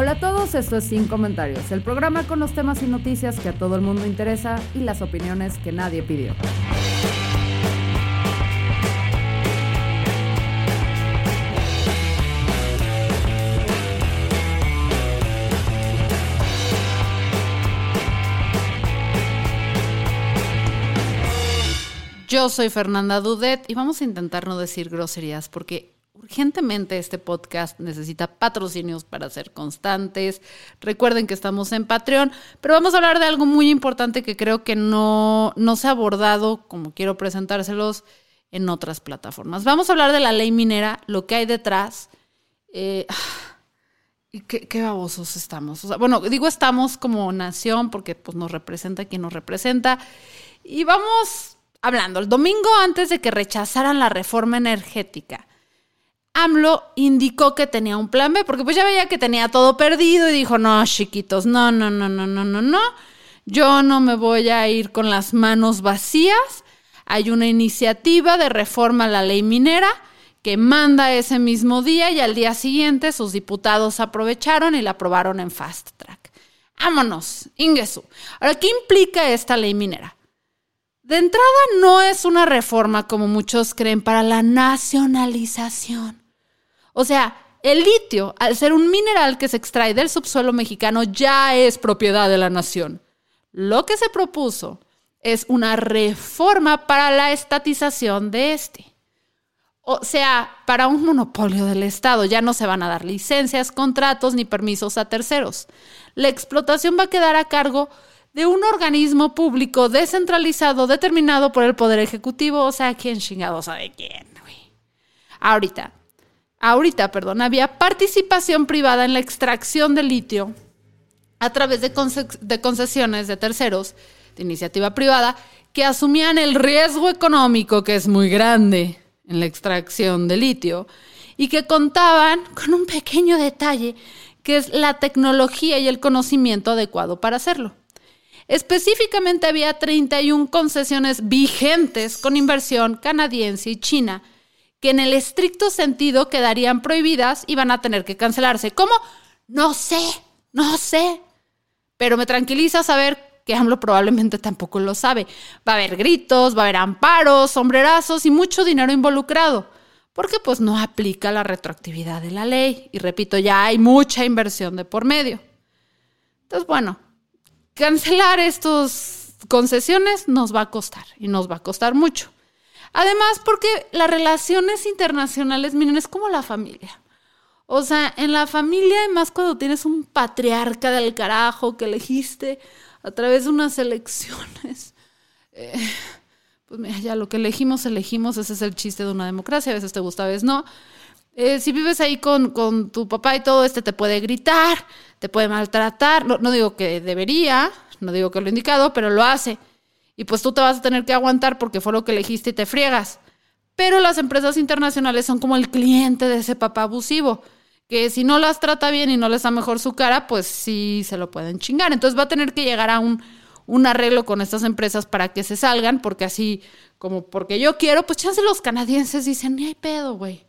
Hola a todos, esto es Sin Comentarios, el programa con los temas y noticias que a todo el mundo interesa y las opiniones que nadie pidió. Yo soy Fernanda Dudet y vamos a intentar no decir groserías porque urgentemente este podcast necesita patrocinios para ser constantes. Recuerden que estamos en Patreon, pero vamos a hablar de algo muy importante que creo que no, no se ha abordado como quiero presentárselos en otras plataformas. Vamos a hablar de la ley minera, lo que hay detrás. Eh, y qué, qué, babosos estamos. bueno, digo estamos como nación porque pues, nos representa quien nos representa. Y vamos hablando, el domingo antes de que rechazaran la reforma energética, AMLO indicó que tenía un plan B, porque pues ya veía que tenía todo perdido y dijo, no, chiquitos, no, no, no, no, no, no, no, yo no me voy a ir con las manos vacías. Hay una iniciativa de reforma a la ley minera que manda ese mismo día y al día siguiente sus diputados aprovecharon y la aprobaron en fast track. Vámonos, Ingesu. Ahora, ¿qué implica esta ley minera? De entrada, no es una reforma como muchos creen para la nacionalización. O sea, el litio, al ser un mineral que se extrae del subsuelo mexicano, ya es propiedad de la nación. Lo que se propuso es una reforma para la estatización de este. O sea, para un monopolio del Estado ya no se van a dar licencias, contratos ni permisos a terceros. La explotación va a quedar a cargo de un organismo público descentralizado determinado por el Poder Ejecutivo, o sea, ¿quién chingado sabe quién? Ahorita, ahorita, perdón, había participación privada en la extracción de litio a través de, concesiones de terceros, de iniciativa privada, que asumían el riesgo económico, que es muy grande en la extracción de litio, y que contaban con un pequeño detalle, que es la tecnología y el conocimiento adecuado para hacerlo. Específicamente había 31 concesiones vigentes con inversión canadiense y china que en el estricto sentido quedarían prohibidas y van a tener que cancelarse. ¿Cómo? No sé, no sé. Pero me tranquiliza saber que AMLO probablemente tampoco lo sabe. Va a haber gritos, va a haber amparos, sombrerazos y mucho dinero involucrado. Porque pues no aplica la retroactividad de la ley. Y repito, ya hay mucha inversión de por medio. Entonces, bueno, cancelar estas concesiones nos va a costar y nos va a costar mucho. Además, porque las relaciones internacionales, miren, es como la familia. O sea, en la familia, además cuando tienes un patriarca del carajo que elegiste a través de unas elecciones, eh, pues mira, ya lo que elegimos, elegimos, ese es el chiste de una democracia, a veces te gusta, a veces no. Eh, si vives ahí con, con, tu papá y todo, este te puede gritar, te puede maltratar. No, no digo que debería, no digo que lo indicado, pero lo hace. Y pues tú te vas a tener que aguantar porque fue lo que elegiste y te friegas. Pero las empresas internacionales son como el cliente de ese papá abusivo, que si no las trata bien y no les da mejor su cara, pues sí se lo pueden chingar. Entonces va a tener que llegar a un, un arreglo con estas empresas para que se salgan, porque así como porque yo quiero, pues chance los canadienses dicen, ni hay pedo, güey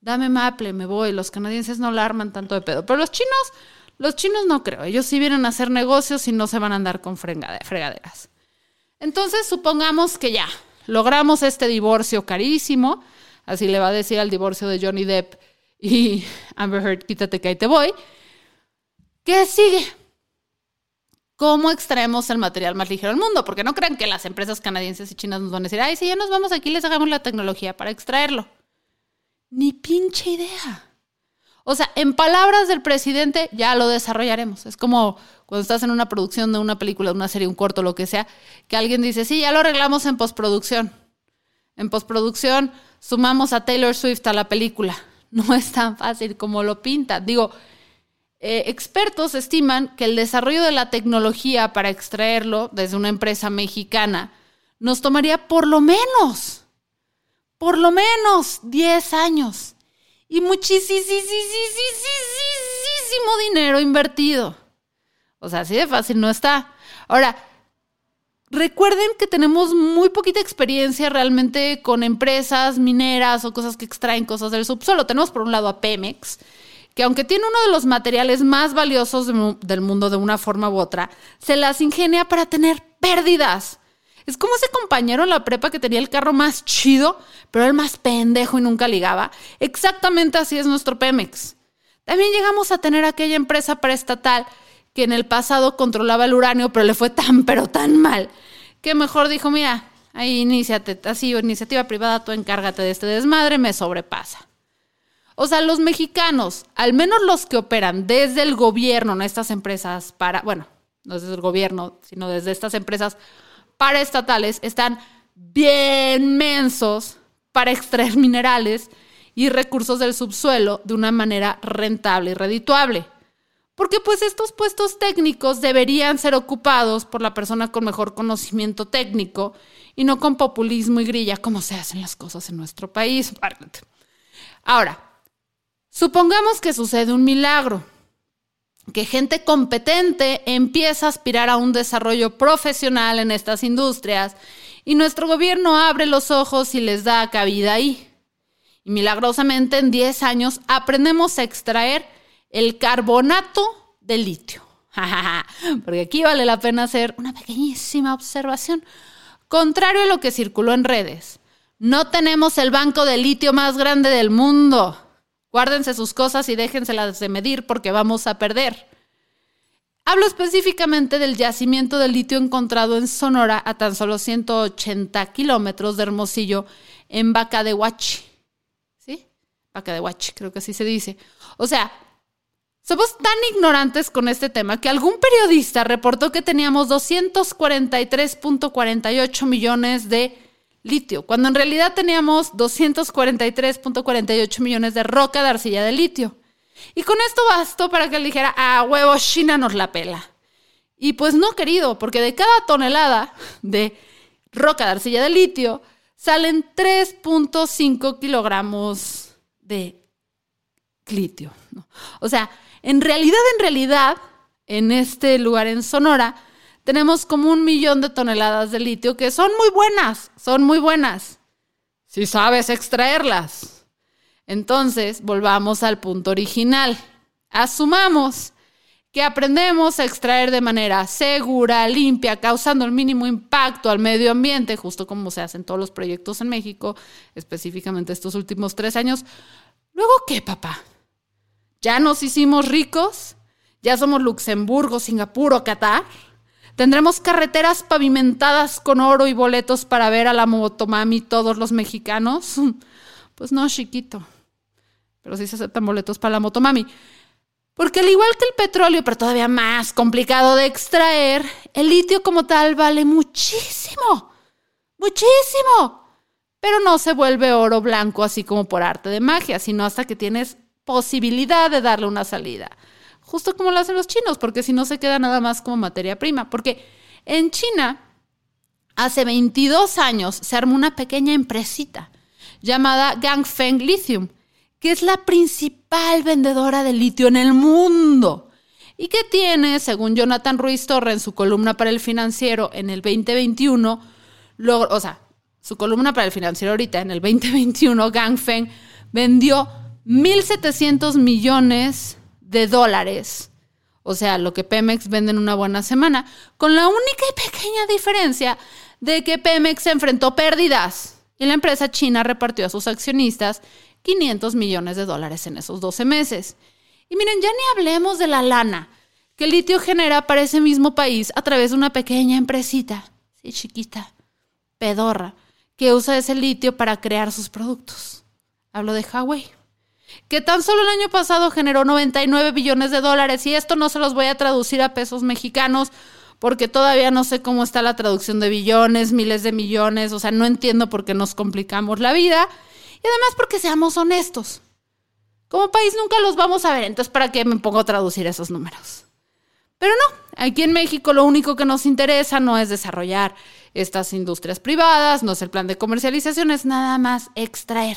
dame Maple, me voy. Los canadienses no la arman tanto de pedo. Pero los chinos, los chinos no creo. Ellos sí vienen a hacer negocios y no se van a andar con fregaderas. Entonces, supongamos que ya logramos este divorcio carísimo. Así le va a decir al divorcio de Johnny Depp y Amber Heard, quítate que ahí te voy. ¿Qué sigue? ¿Cómo extraemos el material más ligero del mundo? Porque no crean que las empresas canadienses y chinas nos van a decir, ay, si ya nos vamos aquí, les hagamos la tecnología para extraerlo. Ni pinche idea. O sea, en palabras del presidente, ya lo desarrollaremos. Es como cuando estás en una producción de una película, de una serie, un corto, lo que sea, que alguien dice, sí, ya lo arreglamos en postproducción. En postproducción sumamos a Taylor Swift a la película. No es tan fácil como lo pinta. Digo, eh, expertos estiman que el desarrollo de la tecnología para extraerlo desde una empresa mexicana nos tomaría por lo menos, por lo menos 10 años y muchísimo dinero invertido. O sea, así de fácil no está. Ahora, recuerden que tenemos muy poquita experiencia realmente con empresas mineras o cosas que extraen cosas del subsuelo. Tenemos por un lado a Pemex, que aunque tiene uno de los materiales más valiosos del mundo de una forma u otra, se las ingenia para tener pérdidas. Es como ese compañero en la prepa que tenía el carro más chido, pero el más pendejo y nunca ligaba. Exactamente así es nuestro Pemex. También llegamos a tener aquella empresa preestatal que en el pasado controlaba el uranio, pero le fue tan, pero tan mal, que mejor dijo, mira, ahí iniciate, así, iniciativa privada, tú encárgate de este desmadre, me sobrepasa. O sea, los mexicanos, al menos los que operan desde el gobierno en estas empresas para, bueno, no desde el gobierno, sino desde estas empresas paraestatales, están bien mensos para extraer minerales y recursos del subsuelo de una manera rentable y redituable. Porque pues estos puestos técnicos deberían ser ocupados por la persona con mejor conocimiento técnico y no con populismo y grilla como se hacen las cosas en nuestro país. Ahora, supongamos que sucede un milagro, que gente competente empieza a aspirar a un desarrollo profesional en estas industrias y nuestro gobierno abre los ojos y les da cabida ahí. Y milagrosamente en 10 años aprendemos a extraer el carbonato de litio. Porque aquí vale la pena hacer una pequeñísima observación. Contrario a lo que circuló en redes, no tenemos el banco de litio más grande del mundo. Guárdense sus cosas y déjenselas de medir porque vamos a perder. Hablo específicamente del yacimiento de litio encontrado en Sonora a tan solo 180 kilómetros de Hermosillo en Vaca de Huachi. ¿Sí? Vaca de Huachi, creo que así se dice. O sea, somos tan ignorantes con este tema que algún periodista reportó que teníamos 243.48 millones de litio, cuando en realidad teníamos 243.48 millones de roca de arcilla de litio. Y con esto bastó para que él dijera, ah, huevo, China nos la pela. Y pues no, querido, porque de cada tonelada de roca de arcilla de litio salen 3.5 kilogramos de litio. O sea, en realidad, en realidad, en este lugar en Sonora, tenemos como un millón de toneladas de litio que son muy buenas, son muy buenas, si sabes extraerlas. Entonces, volvamos al punto original. Asumamos que aprendemos a extraer de manera segura, limpia, causando el mínimo impacto al medio ambiente, justo como se hacen todos los proyectos en México, específicamente estos últimos tres años. Luego, ¿qué, papá? ¿Ya nos hicimos ricos? ¿Ya somos Luxemburgo, Singapur o Qatar? ¿Tendremos carreteras pavimentadas con oro y boletos para ver a la motomami todos los mexicanos? Pues no, chiquito. Pero sí se aceptan boletos para la motomami. Porque al igual que el petróleo, pero todavía más complicado de extraer, el litio como tal vale muchísimo. Muchísimo. Pero no se vuelve oro blanco así como por arte de magia, sino hasta que tienes posibilidad de darle una salida. Justo como lo hacen los chinos, porque si no se queda nada más como materia prima. Porque en China, hace 22 años, se armó una pequeña empresita llamada Gangfeng Lithium, que es la principal vendedora de litio en el mundo. Y que tiene, según Jonathan Ruiz Torre en su columna para el financiero en el 2021, o sea, su columna para el financiero ahorita en el 2021, Gangfeng vendió 1.700 millones de dólares. O sea, lo que Pemex vende en una buena semana, con la única y pequeña diferencia de que Pemex se enfrentó pérdidas y la empresa china repartió a sus accionistas 500 millones de dólares en esos 12 meses. Y miren, ya ni hablemos de la lana que el litio genera para ese mismo país a través de una pequeña empresita, sí, chiquita, pedorra, que usa ese litio para crear sus productos. Hablo de Huawei que tan solo el año pasado generó 99 billones de dólares y esto no se los voy a traducir a pesos mexicanos porque todavía no sé cómo está la traducción de billones, miles de millones, o sea, no entiendo por qué nos complicamos la vida. Y además porque seamos honestos. Como país nunca los vamos a ver, entonces ¿para qué me pongo a traducir esos números? Pero no, aquí en México lo único que nos interesa no es desarrollar estas industrias privadas, no es el plan de comercialización, es nada más extraer.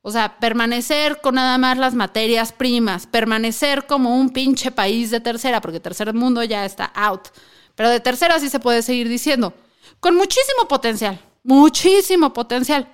O sea, permanecer con nada más las materias primas, permanecer como un pinche país de tercera, porque tercer mundo ya está out. Pero de tercera sí se puede seguir diciendo, con muchísimo potencial, muchísimo potencial.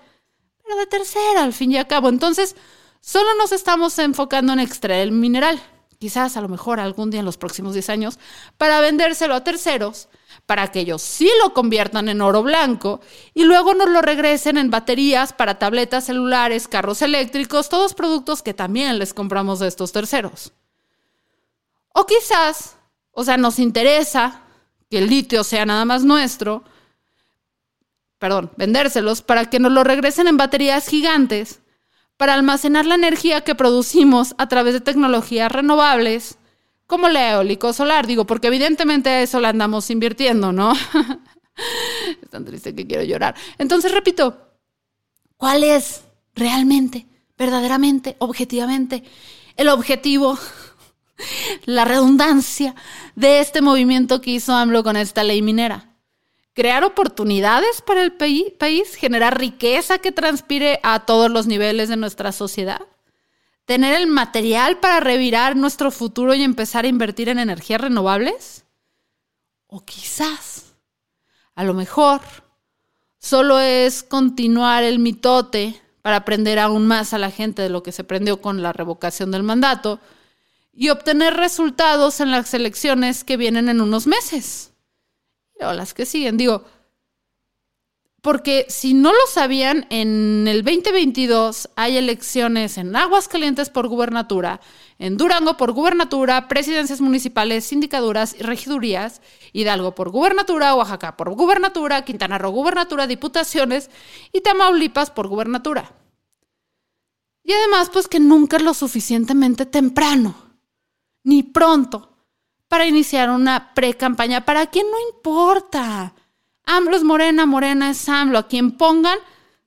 Pero de tercera, al fin y al cabo. Entonces, solo nos estamos enfocando en extraer el mineral quizás a lo mejor algún día en los próximos 10 años, para vendérselo a terceros, para que ellos sí lo conviertan en oro blanco y luego nos lo regresen en baterías para tabletas celulares, carros eléctricos, todos productos que también les compramos de estos terceros. O quizás, o sea, nos interesa que el litio sea nada más nuestro, perdón, vendérselos para que nos lo regresen en baterías gigantes para almacenar la energía que producimos a través de tecnologías renovables, como la eólico solar. Digo, porque evidentemente eso la andamos invirtiendo, ¿no? es tan triste que quiero llorar. Entonces, repito, ¿cuál es realmente, verdaderamente, objetivamente, el objetivo, la redundancia de este movimiento que hizo AMLO con esta ley minera? crear oportunidades para el país, generar riqueza que transpire a todos los niveles de nuestra sociedad, tener el material para revirar nuestro futuro y empezar a invertir en energías renovables. O quizás, a lo mejor, solo es continuar el mitote para aprender aún más a la gente de lo que se prendió con la revocación del mandato y obtener resultados en las elecciones que vienen en unos meses o las que siguen. Digo, porque si no lo sabían, en el 2022 hay elecciones en Aguascalientes por gubernatura, en Durango por gubernatura, presidencias municipales, sindicaduras y regidurías, Hidalgo por gubernatura, Oaxaca por gubernatura, Quintana Roo gubernatura, diputaciones y Tamaulipas por gubernatura. Y además, pues que nunca es lo suficientemente temprano, ni pronto, para iniciar una pre-campaña. ¿Para quién no importa? AMLO es Morena, Morena es AMLO. A quien pongan,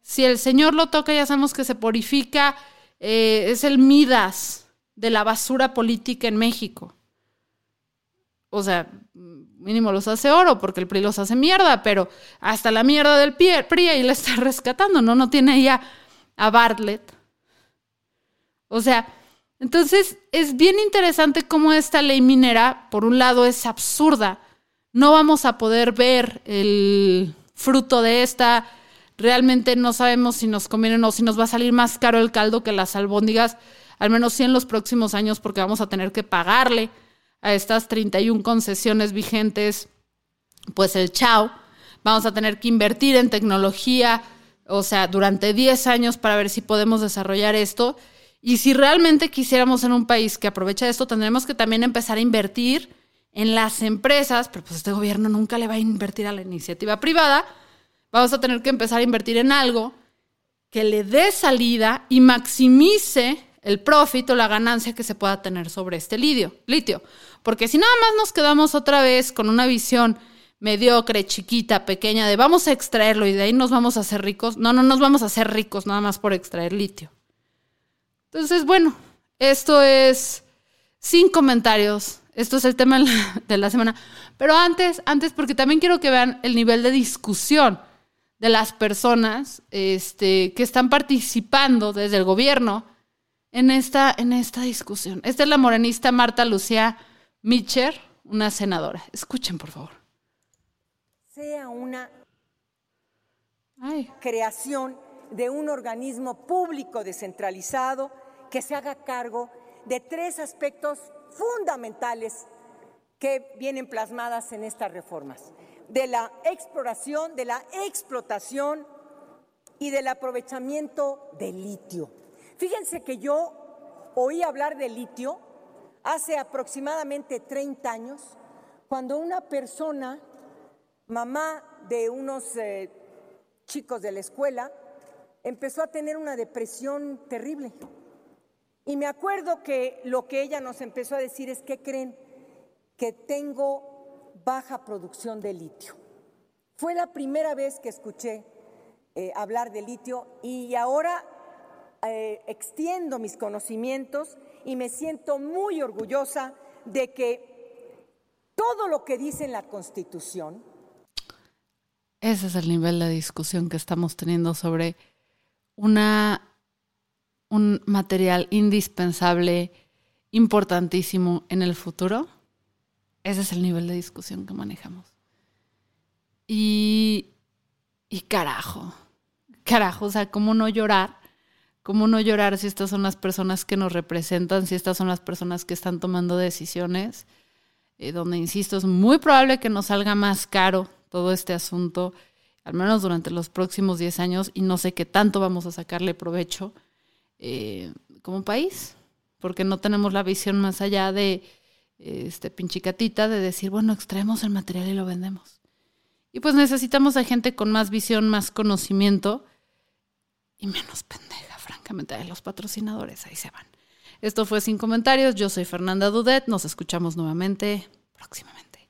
si el Señor lo toca, ya sabemos que se purifica, eh, es el Midas de la basura política en México. O sea, mínimo los hace oro porque el PRI los hace mierda, pero hasta la mierda del PRI ahí la está rescatando, ¿no? No tiene ya a Bartlett. O sea, entonces, es bien interesante cómo esta ley minera, por un lado, es absurda. No vamos a poder ver el fruto de esta. Realmente no sabemos si nos conviene o si nos va a salir más caro el caldo que las albóndigas, al menos sí en los próximos años, porque vamos a tener que pagarle a estas 31 concesiones vigentes, pues el chao. Vamos a tener que invertir en tecnología, o sea, durante 10 años para ver si podemos desarrollar esto. Y si realmente quisiéramos en un país que aprovecha esto, tendremos que también empezar a invertir en las empresas, pero pues este gobierno nunca le va a invertir a la iniciativa privada. Vamos a tener que empezar a invertir en algo que le dé salida y maximice el profit o la ganancia que se pueda tener sobre este litio, litio. Porque si nada más nos quedamos otra vez con una visión mediocre, chiquita, pequeña, de vamos a extraerlo y de ahí nos vamos a hacer ricos, no, no nos vamos a hacer ricos nada más por extraer litio. Entonces, bueno, esto es sin comentarios. Esto es el tema de la semana. Pero antes, antes, porque también quiero que vean el nivel de discusión de las personas este, que están participando desde el gobierno en esta, en esta discusión. Esta es la morenista Marta Lucía Mitcher, una senadora. Escuchen, por favor. Sea una creación de un organismo público descentralizado que se haga cargo de tres aspectos fundamentales que vienen plasmadas en estas reformas, de la exploración, de la explotación y del aprovechamiento del litio. Fíjense que yo oí hablar de litio hace aproximadamente 30 años, cuando una persona, mamá de unos eh, chicos de la escuela, empezó a tener una depresión terrible. Y me acuerdo que lo que ella nos empezó a decir es que creen que tengo baja producción de litio. Fue la primera vez que escuché eh, hablar de litio y ahora eh, extiendo mis conocimientos y me siento muy orgullosa de que todo lo que dice en la Constitución. Ese es el nivel de discusión que estamos teniendo sobre una, un material indispensable, importantísimo en el futuro. Ese es el nivel de discusión que manejamos. Y, y carajo, carajo, o sea, ¿cómo no llorar? ¿Cómo no llorar si estas son las personas que nos representan, si estas son las personas que están tomando decisiones? Eh, donde, insisto, es muy probable que nos salga más caro todo este asunto, al menos durante los próximos 10 años, y no sé qué tanto vamos a sacarle provecho eh, como país, porque no tenemos la visión más allá de este pinchicatita de decir, bueno, extraemos el material y lo vendemos. Y pues necesitamos a gente con más visión, más conocimiento y menos pendeja, francamente, los patrocinadores, ahí se van. Esto fue Sin Comentarios, yo soy Fernanda Dudet, nos escuchamos nuevamente próximamente.